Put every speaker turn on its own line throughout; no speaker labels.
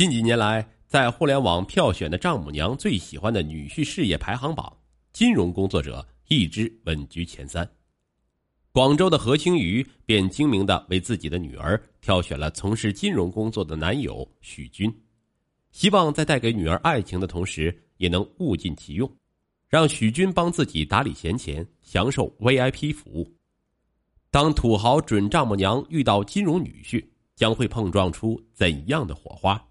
近几年来，在互联网票选的丈母娘最喜欢的女婿事业排行榜，金融工作者一直稳居前三。广州的何清瑜便精明的为自己的女儿挑选了从事金融工作的男友许军，希望在带给女儿爱情的同时，也能物尽其用，让许军帮自己打理闲钱，享受 VIP 服务。当土豪准丈母娘遇到金融女婿，将会碰撞出怎样的火花？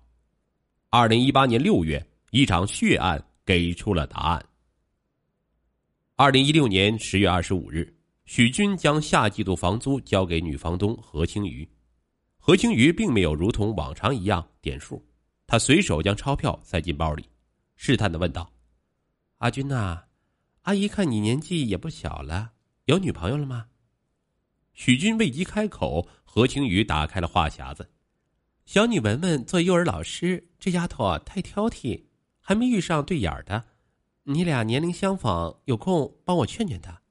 二零一八年六月，一场血案给出了答案。二零一六年十月二十五日，许军将下季度房租交给女房东何清瑜。何清瑜并没有如同往常一样点数，他随手将钞票塞进包里，试探的问道：“阿军呐，阿姨看你年纪也不小了，有女朋友了吗？”许军未及开口，何清瑜打开了话匣子。小女文文做幼儿老师，这丫头啊太挑剔，还没遇上对眼儿的。你俩年龄相仿，有空帮我劝劝她。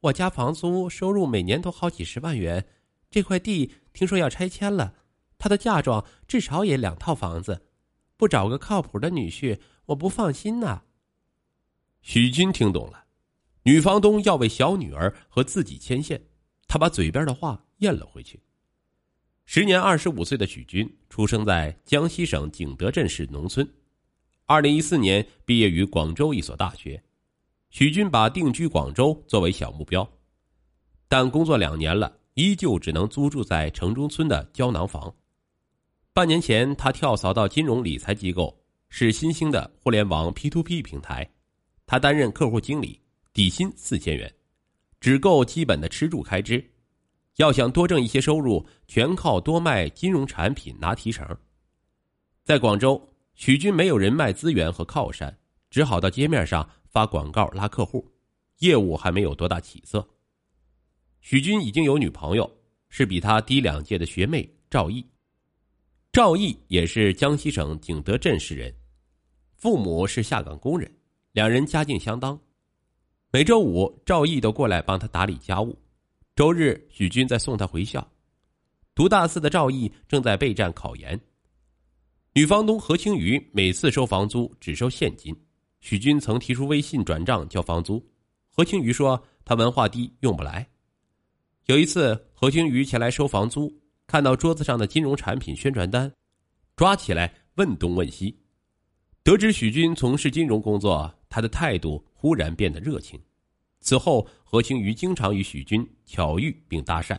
我家房租收入每年都好几十万元，这块地听说要拆迁了，她的嫁妆至少也两套房子，不找个靠谱的女婿，我不放心呐。许军听懂了，女房东要为小女儿和自己牵线，他把嘴边的话咽了回去。时年二十五岁的许军出生在江西省景德镇市农村，二零一四年毕业于广州一所大学。许军把定居广州作为小目标，但工作两年了，依旧只能租住在城中村的胶囊房。半年前，他跳槽到金融理财机构，是新兴的互联网 P to P 平台，他担任客户经理，底薪四千元，只够基本的吃住开支。要想多挣一些收入，全靠多卖金融产品拿提成。在广州，许军没有人脉资源和靠山，只好到街面上发广告拉客户，业务还没有多大起色。许军已经有女朋友，是比他低两届的学妹赵毅。赵毅也是江西省景德镇市人，父母是下岗工人，两人家境相当。每周五，赵毅都过来帮他打理家务。周日，许军在送他回校。读大四的赵毅正在备战考研。女房东何清瑜每次收房租只收现金，许军曾提出微信转账交房租，何清瑜说他文化低用不来。有一次，何清瑜前来收房租，看到桌子上的金融产品宣传单，抓起来问东问西。得知许军从事金融工作，他的态度忽然变得热情。此后，何清瑜经常与许军巧遇并搭讪。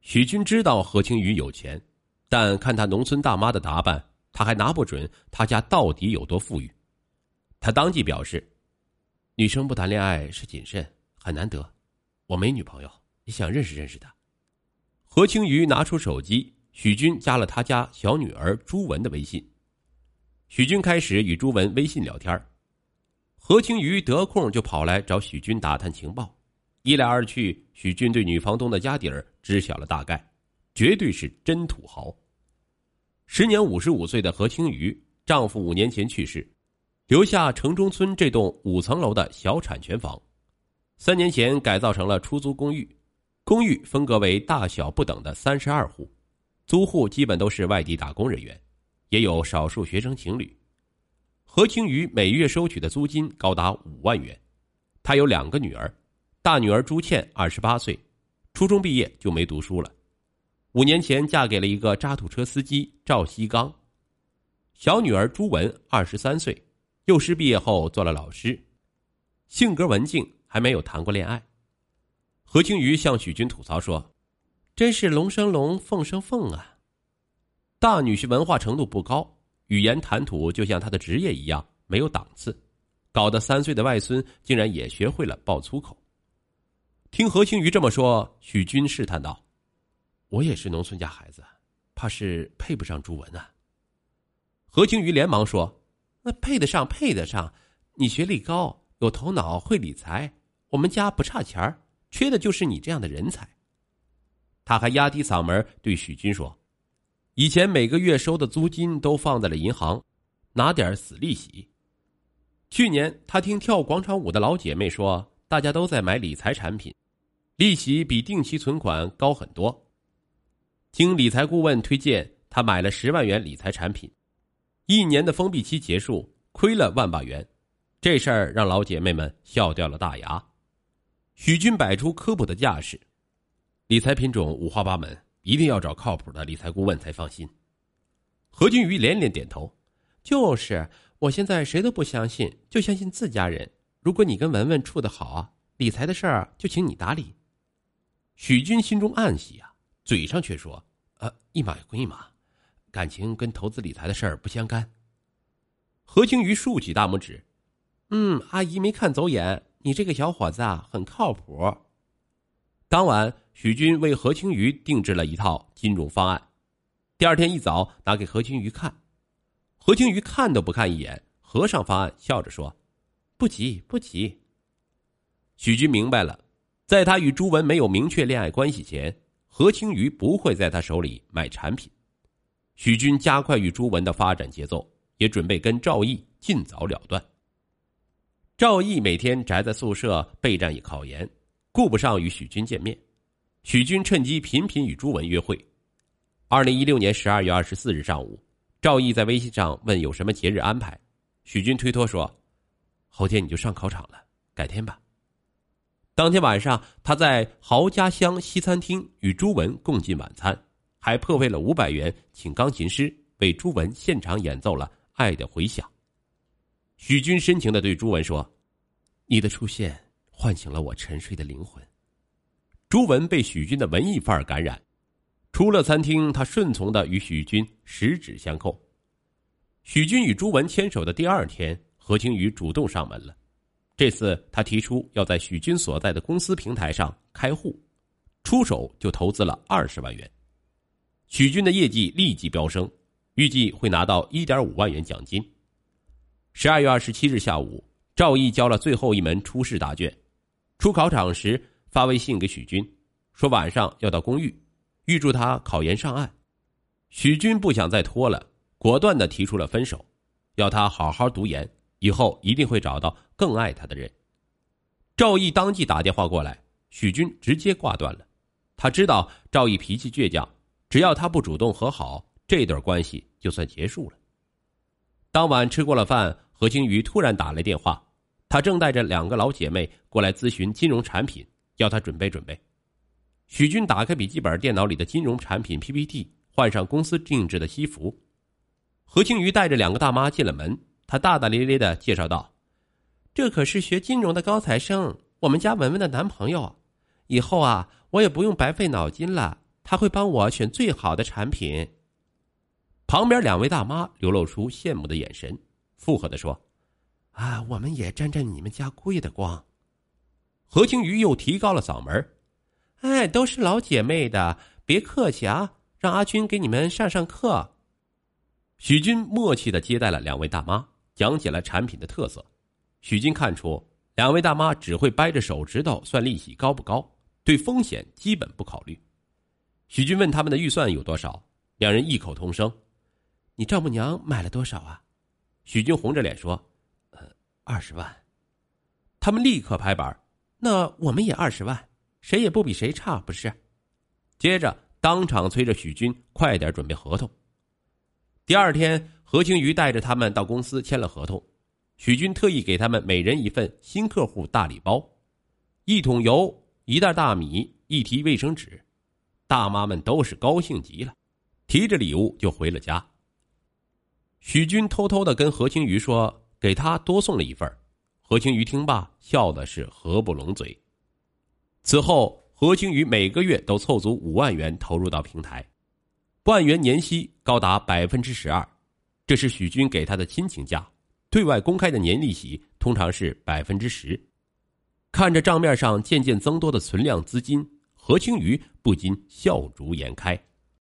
许军知道何清瑜有钱，但看他农村大妈的打扮，他还拿不准他家到底有多富裕。他当即表示：“女生不谈恋爱是谨慎，很难得。我没女朋友，你想认识认识她。”何清瑜拿出手机，许军加了他家小女儿朱文的微信。许军开始与朱文微信聊天何清瑜得空就跑来找许军打探情报，一来二去，许军对女房东的家底儿知晓了大概，绝对是真土豪。时年五十五岁的何清瑜，丈夫五年前去世，留下城中村这栋五层楼的小产权房，三年前改造成了出租公寓，公寓分隔为大小不等的三十二户，租户基本都是外地打工人员，也有少数学生情侣。何清瑜每月收取的租金高达五万元，他有两个女儿，大女儿朱倩二十八岁，初中毕业就没读书了，五年前嫁给了一个渣土车司机赵西刚。小女儿朱文二十三岁，幼师毕业后做了老师，性格文静，还没有谈过恋爱。何清瑜向许军吐槽说：“真是龙生龙，凤生凤啊！大女婿文化程度不高。”语言谈吐就像他的职业一样没有档次，搞得三岁的外孙竟然也学会了爆粗口。听何清瑜这么说，许军试探道：“我也是农村家孩子，怕是配不上朱文啊。”何清瑜连忙说：“那配得上，配得上。你学历高，有头脑，会理财，我们家不差钱，缺的就是你这样的人才。”他还压低嗓门对许军说。以前每个月收的租金都放在了银行，拿点死利息。去年他听跳广场舞的老姐妹说，大家都在买理财产品，利息比定期存款高很多。经理财顾问推荐，他买了十万元理财产品，一年的封闭期结束，亏了万把元。这事儿让老姐妹们笑掉了大牙。许军摆出科普的架势，理财品种五花八门，一定要找靠谱的理财顾问才放心。何君瑜连连点头：“就是，我现在谁都不相信，就相信自家人。如果你跟文文处的好啊，理财的事儿就请你打理。”许军心中暗喜啊，嘴上却说：“呃，一码归一码，感情跟投资理财的事儿不相干。”何清瑜竖起大拇指：“嗯，阿姨没看走眼，你这个小伙子啊，很靠谱。”当晚，许军为何清瑜定制了一套金融方案。第二天一早，拿给何清瑜看，何清瑜看都不看一眼，合上方案，笑着说：“不急，不急。”许军明白了，在他与朱文没有明确恋爱关系前，何清瑜不会在他手里卖产品。许军加快与朱文的发展节奏，也准备跟赵毅尽早了断。赵毅每天宅在宿舍备战考研，顾不上与许军见面。许军趁机频频与朱文约会。二零一六年十二月二十四日上午，赵毅在微信上问有什么节日安排，许军推脱说：“后天你就上考场了，改天吧。”当天晚上，他在豪家乡西餐厅与朱文共进晚餐，还破费了五百元请钢琴师为朱文现场演奏了《爱的回响》。许军深情的对朱文说：“你的出现唤醒了我沉睡的灵魂。”朱文被许军的文艺范儿感染。出了餐厅，他顺从的与许军十指相扣。许军与朱文牵手的第二天，何清宇主动上门了。这次他提出要在许军所在的公司平台上开户，出手就投资了二十万元。许军的业绩立即飙升，预计会拿到一点五万元奖金。十二月二十七日下午，赵毅交了最后一门初试答卷，出考场时发微信给许军，说晚上要到公寓。预祝他考研上岸，许军不想再拖了，果断的提出了分手，要他好好读研，以后一定会找到更爱他的人。赵毅当即打电话过来，许军直接挂断了。他知道赵毅脾气倔强，只要他不主动和好，这段关系就算结束了。当晚吃过了饭，何清瑜突然打来电话，他正带着两个老姐妹过来咨询金融产品，要他准备准备。许军打开笔记本电脑里的金融产品 PPT，换上公司定制的西服。何清瑜带着两个大妈进了门，他大大咧咧的介绍道：“这可是学金融的高材生，我们家文文的男朋友。以后啊，我也不用白费脑筋了，他会帮我选最好的产品。”旁边两位大妈流露出羡慕的眼神，附和的说：“啊，我们也沾沾你们家贵的光。”何清瑜又提高了嗓门哎，都是老姐妹的，别客气啊！让阿军给你们上上课。许军默契的接待了两位大妈，讲解了产品的特色。许军看出两位大妈只会掰着手指头算利息高不高，对风险基本不考虑。许军问他们的预算有多少，两人异口同声：“你丈母娘买了多少啊？”许军红着脸说：“，二十万。”他们立刻拍板：“那我们也二十万。”谁也不比谁差，不是？接着当场催着许军快点准备合同。第二天，何青瑜带着他们到公司签了合同。许军特意给他们每人一份新客户大礼包：一桶油、一袋大米、一提卫生纸。大妈们都是高兴极了，提着礼物就回了家。许军偷偷的跟何青瑜说：“给他多送了一份。”何清瑜听罢，笑的是合不拢嘴。此后，何清瑜每个月都凑足五万元投入到平台，万元年息高达百分之十二，这是许军给他的亲情价。对外公开的年利息通常是百分之十。看着账面上渐渐增多的存量资金，何清瑜不禁笑逐颜开。